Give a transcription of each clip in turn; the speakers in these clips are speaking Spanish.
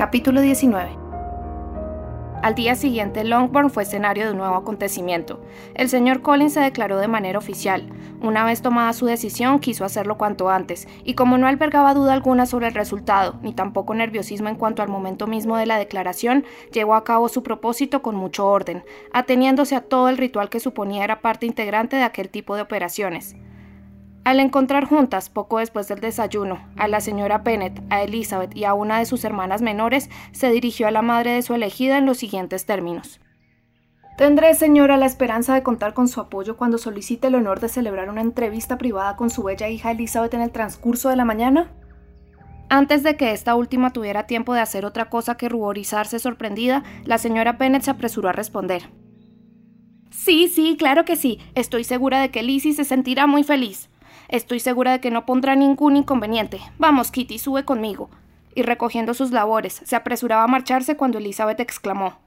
Capítulo 19 al día siguiente, Longbourn fue escenario de un nuevo acontecimiento. El señor Collins se declaró de manera oficial. Una vez tomada su decisión, quiso hacerlo cuanto antes, y como no albergaba duda alguna sobre el resultado, ni tampoco nerviosismo en cuanto al momento mismo de la declaración, llevó a cabo su propósito con mucho orden, ateniéndose a todo el ritual que suponía era parte integrante de aquel tipo de operaciones. Al encontrar juntas, poco después del desayuno, a la señora Bennet, a Elizabeth y a una de sus hermanas menores, se dirigió a la madre de su elegida en los siguientes términos. Tendré, señora, la esperanza de contar con su apoyo cuando solicite el honor de celebrar una entrevista privada con su bella hija Elizabeth en el transcurso de la mañana. Antes de que esta última tuviera tiempo de hacer otra cosa que ruborizarse sorprendida, la señora Bennet se apresuró a responder. Sí, sí, claro que sí. Estoy segura de que Lizzie se sentirá muy feliz. Estoy segura de que no pondrá ningún inconveniente. Vamos, Kitty, sube conmigo. Y recogiendo sus labores, se apresuraba a marcharse cuando Elizabeth exclamó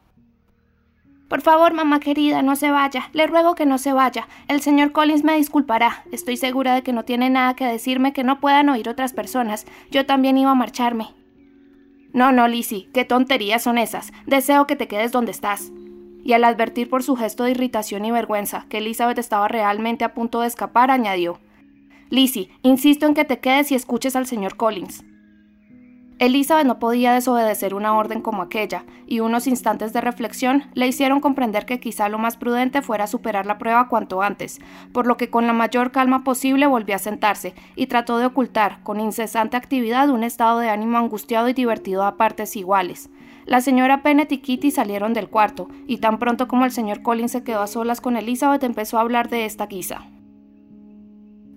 Por favor, mamá querida, no se vaya. Le ruego que no se vaya. El señor Collins me disculpará. Estoy segura de que no tiene nada que decirme que no puedan oír otras personas. Yo también iba a marcharme. No, no, Lizzie, qué tonterías son esas. Deseo que te quedes donde estás. Y al advertir por su gesto de irritación y vergüenza que Elizabeth estaba realmente a punto de escapar, añadió Lizzie, insisto en que te quedes y escuches al señor Collins. Elizabeth no podía desobedecer una orden como aquella, y unos instantes de reflexión le hicieron comprender que quizá lo más prudente fuera superar la prueba cuanto antes, por lo que con la mayor calma posible volvió a sentarse y trató de ocultar, con incesante actividad, un estado de ánimo angustiado y divertido a partes iguales. La señora Pennett y Kitty salieron del cuarto, y tan pronto como el señor Collins se quedó a solas con Elizabeth empezó a hablar de esta guisa.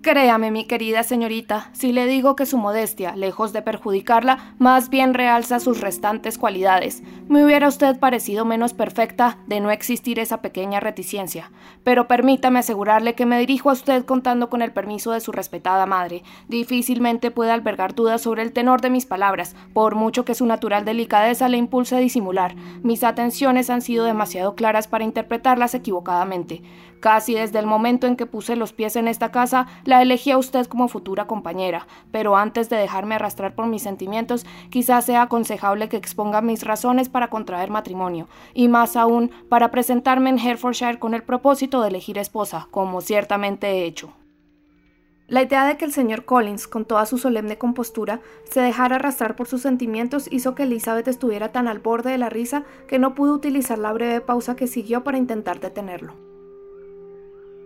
Créame, mi querida señorita, si le digo que su modestia, lejos de perjudicarla, más bien realza sus restantes cualidades. Me hubiera usted parecido menos perfecta de no existir esa pequeña reticencia. Pero permítame asegurarle que me dirijo a usted contando con el permiso de su respetada madre. Difícilmente puede albergar dudas sobre el tenor de mis palabras, por mucho que su natural delicadeza le impulse a disimular. Mis atenciones han sido demasiado claras para interpretarlas equivocadamente. Casi desde el momento en que puse los pies en esta casa, la elegí a usted como futura compañera, pero antes de dejarme arrastrar por mis sentimientos, quizás sea aconsejable que exponga mis razones para contraer matrimonio, y más aún para presentarme en Herefordshire con el propósito de elegir esposa, como ciertamente he hecho. La idea de que el señor Collins, con toda su solemne compostura, se dejara arrastrar por sus sentimientos hizo que Elizabeth estuviera tan al borde de la risa que no pudo utilizar la breve pausa que siguió para intentar detenerlo.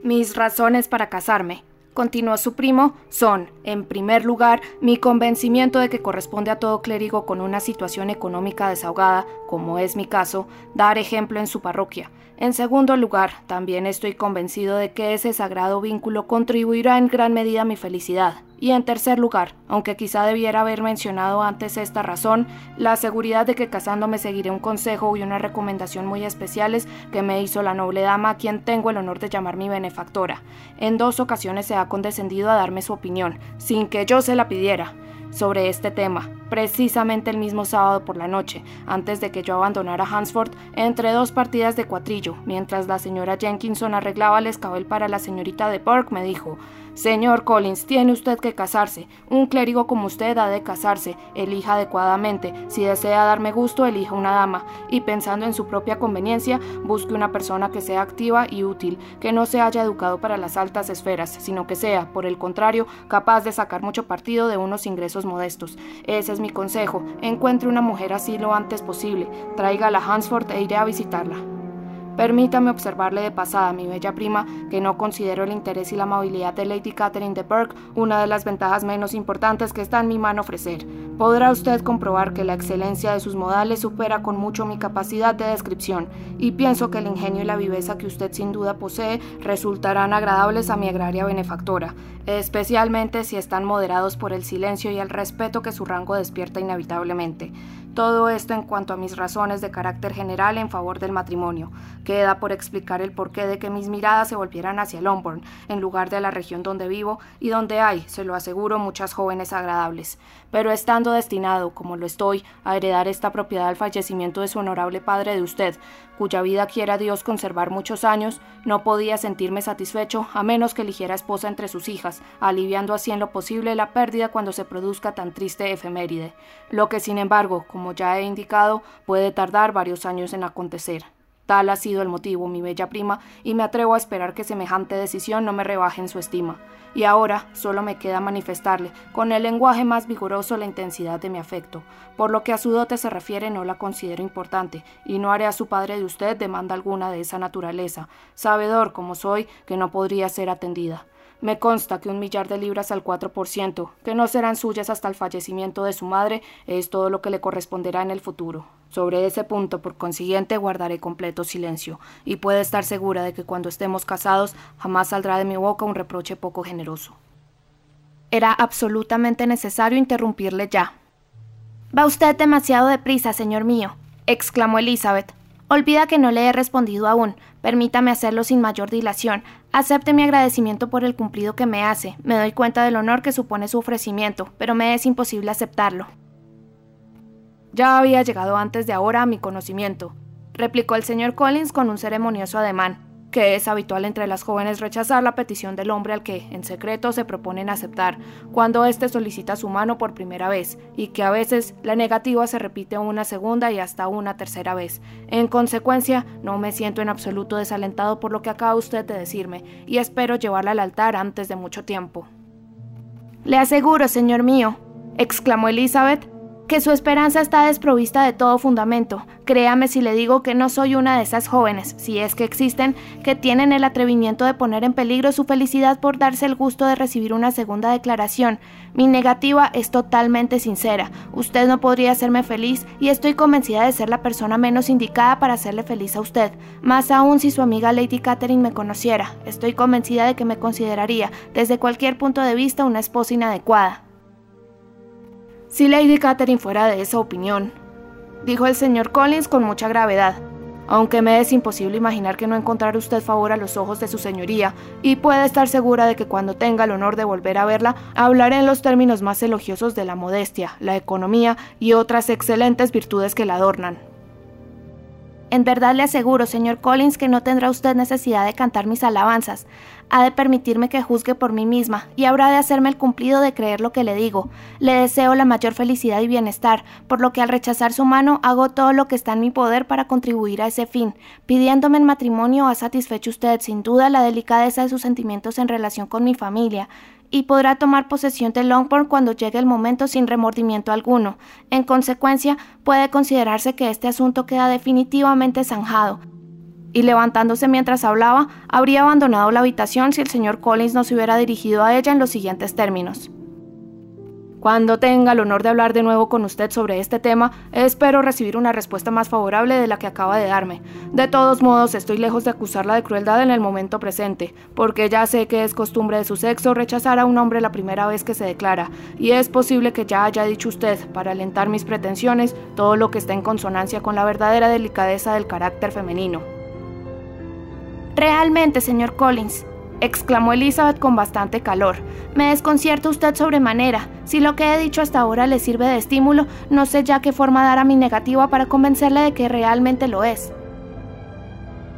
Mis razones para casarme, continuó su primo, son, en primer lugar, mi convencimiento de que corresponde a todo clérigo con una situación económica desahogada, como es mi caso, dar ejemplo en su parroquia. En segundo lugar, también estoy convencido de que ese sagrado vínculo contribuirá en gran medida a mi felicidad. Y en tercer lugar, aunque quizá debiera haber mencionado antes esta razón, la seguridad de que casándome seguiré un consejo y una recomendación muy especiales que me hizo la noble dama a quien tengo el honor de llamar mi benefactora. En dos ocasiones se ha condescendido a darme su opinión, sin que yo se la pidiera sobre este tema, precisamente el mismo sábado por la noche, antes de que yo abandonara Hansford, entre dos partidas de cuatrillo, mientras la señora Jenkinson arreglaba el escabel para la señorita de Burke, me dijo Señor Collins, tiene usted que casarse. Un clérigo como usted ha de casarse. Elija adecuadamente. Si desea darme gusto, elija una dama. Y pensando en su propia conveniencia, busque una persona que sea activa y útil, que no se haya educado para las altas esferas, sino que sea, por el contrario, capaz de sacar mucho partido de unos ingresos modestos. Ese es mi consejo. Encuentre una mujer así lo antes posible. Tráigala a Hansford e iré a visitarla. Permítame observarle de pasada, mi bella prima, que no considero el interés y la amabilidad de Lady Catherine de Burke una de las ventajas menos importantes que está en mi mano ofrecer. Podrá usted comprobar que la excelencia de sus modales supera con mucho mi capacidad de descripción, y pienso que el ingenio y la viveza que usted sin duda posee resultarán agradables a mi agraria benefactora, especialmente si están moderados por el silencio y el respeto que su rango despierta inevitablemente. Todo esto en cuanto a mis razones de carácter general en favor del matrimonio. Queda por explicar el porqué de que mis miradas se volvieran hacia Longbourn, en lugar de la región donde vivo y donde hay, se lo aseguro, muchas jóvenes agradables. Pero estando destinado, como lo estoy, a heredar esta propiedad al fallecimiento de su honorable padre de usted, cuya vida quiera Dios conservar muchos años, no podía sentirme satisfecho a menos que eligiera esposa entre sus hijas, aliviando así en lo posible la pérdida cuando se produzca tan triste efeméride. Lo que, sin embargo, como como ya he indicado, puede tardar varios años en acontecer. Tal ha sido el motivo, mi bella prima, y me atrevo a esperar que semejante decisión no me rebaje en su estima. Y ahora solo me queda manifestarle, con el lenguaje más vigoroso, la intensidad de mi afecto. Por lo que a su dote se refiere, no la considero importante, y no haré a su padre de usted demanda alguna de esa naturaleza, sabedor como soy que no podría ser atendida. Me consta que un millar de libras al 4%, que no serán suyas hasta el fallecimiento de su madre, es todo lo que le corresponderá en el futuro. Sobre ese punto, por consiguiente, guardaré completo silencio, y puede estar segura de que cuando estemos casados jamás saldrá de mi boca un reproche poco generoso. Era absolutamente necesario interrumpirle ya. Va usted demasiado deprisa, señor mío, exclamó Elizabeth. Olvida que no le he respondido aún. Permítame hacerlo sin mayor dilación. Acepte mi agradecimiento por el cumplido que me hace. Me doy cuenta del honor que supone su ofrecimiento, pero me es imposible aceptarlo. Ya había llegado antes de ahora a mi conocimiento, replicó el señor Collins con un ceremonioso ademán que es habitual entre las jóvenes rechazar la petición del hombre al que, en secreto, se proponen aceptar cuando éste solicita su mano por primera vez, y que a veces la negativa se repite una segunda y hasta una tercera vez. En consecuencia, no me siento en absoluto desalentado por lo que acaba usted de decirme, y espero llevarla al altar antes de mucho tiempo. Le aseguro, señor mío, exclamó Elizabeth, que su esperanza está desprovista de todo fundamento. Créame si le digo que no soy una de esas jóvenes, si es que existen, que tienen el atrevimiento de poner en peligro su felicidad por darse el gusto de recibir una segunda declaración. Mi negativa es totalmente sincera. Usted no podría hacerme feliz y estoy convencida de ser la persona menos indicada para hacerle feliz a usted. Más aún si su amiga Lady Catherine me conociera. Estoy convencida de que me consideraría, desde cualquier punto de vista, una esposa inadecuada. Si Lady Catherine fuera de esa opinión, dijo el señor Collins con mucha gravedad, aunque me es imposible imaginar que no encontrará usted favor a los ojos de su señoría, y puede estar segura de que cuando tenga el honor de volver a verla, hablaré en los términos más elogiosos de la modestia, la economía y otras excelentes virtudes que la adornan. En verdad le aseguro, señor Collins, que no tendrá usted necesidad de cantar mis alabanzas. Ha de permitirme que juzgue por mí misma y habrá de hacerme el cumplido de creer lo que le digo. Le deseo la mayor felicidad y bienestar, por lo que al rechazar su mano hago todo lo que está en mi poder para contribuir a ese fin. Pidiéndome en matrimonio ha satisfecho usted sin duda la delicadeza de sus sentimientos en relación con mi familia y podrá tomar posesión de Longbourn cuando llegue el momento sin remordimiento alguno. En consecuencia, puede considerarse que este asunto queda definitivamente zanjado. Y levantándose mientras hablaba, habría abandonado la habitación si el señor Collins no se hubiera dirigido a ella en los siguientes términos. Cuando tenga el honor de hablar de nuevo con usted sobre este tema, espero recibir una respuesta más favorable de la que acaba de darme. De todos modos, estoy lejos de acusarla de crueldad en el momento presente, porque ya sé que es costumbre de su sexo rechazar a un hombre la primera vez que se declara, y es posible que ya haya dicho usted, para alentar mis pretensiones, todo lo que está en consonancia con la verdadera delicadeza del carácter femenino. Realmente, señor Collins, exclamó Elizabeth con bastante calor. Me desconcierta usted sobremanera. Si lo que he dicho hasta ahora le sirve de estímulo, no sé ya qué forma dar a mi negativa para convencerle de que realmente lo es.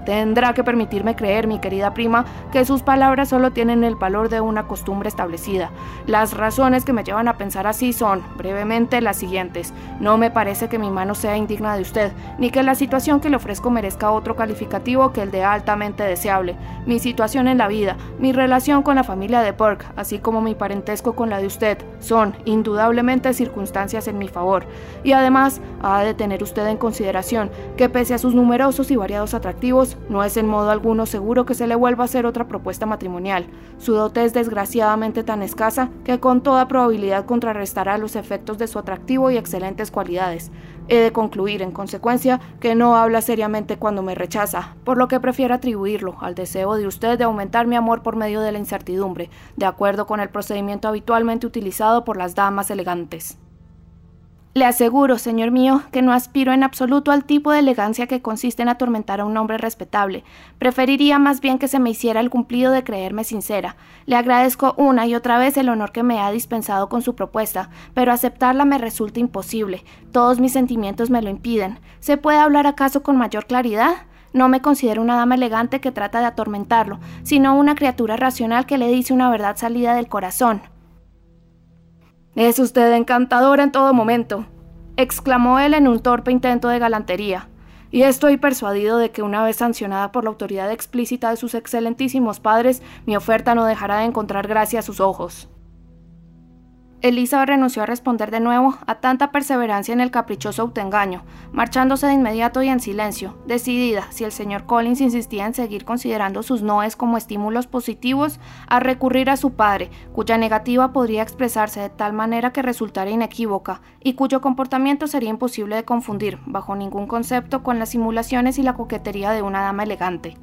Tendrá que permitirme creer, mi querida prima, que sus palabras solo tienen el valor de una costumbre establecida. Las razones que me llevan a pensar así son, brevemente, las siguientes. No me parece que mi mano sea indigna de usted, ni que la situación que le ofrezco merezca otro calificativo que el de altamente deseable. Mi situación en la vida, mi relación con la familia de Burke, así como mi parentesco con la de usted, son, indudablemente, circunstancias en mi favor. Y además, ha de tener usted en consideración que pese a sus numerosos y variados atractivos, no es en modo alguno seguro que se le vuelva a hacer otra propuesta matrimonial. Su dote es desgraciadamente tan escasa que con toda probabilidad contrarrestará los efectos de su atractivo y excelentes cualidades. He de concluir, en consecuencia, que no habla seriamente cuando me rechaza, por lo que prefiero atribuirlo al deseo de usted de aumentar mi amor por medio de la incertidumbre, de acuerdo con el procedimiento habitualmente utilizado por las damas elegantes. Le aseguro, señor mío, que no aspiro en absoluto al tipo de elegancia que consiste en atormentar a un hombre respetable. Preferiría más bien que se me hiciera el cumplido de creerme sincera. Le agradezco una y otra vez el honor que me ha dispensado con su propuesta, pero aceptarla me resulta imposible. Todos mis sentimientos me lo impiden. ¿Se puede hablar acaso con mayor claridad? No me considero una dama elegante que trata de atormentarlo, sino una criatura racional que le dice una verdad salida del corazón. Es usted encantadora en todo momento, exclamó él en un torpe intento de galantería. Y estoy persuadido de que una vez sancionada por la autoridad explícita de sus excelentísimos padres, mi oferta no dejará de encontrar gracia a sus ojos. Elisa renunció a responder de nuevo a tanta perseverancia en el caprichoso autoengaño, marchándose de inmediato y en silencio, decidida, si el señor Collins insistía en seguir considerando sus noes como estímulos positivos, a recurrir a su padre, cuya negativa podría expresarse de tal manera que resultara inequívoca, y cuyo comportamiento sería imposible de confundir, bajo ningún concepto, con las simulaciones y la coquetería de una dama elegante.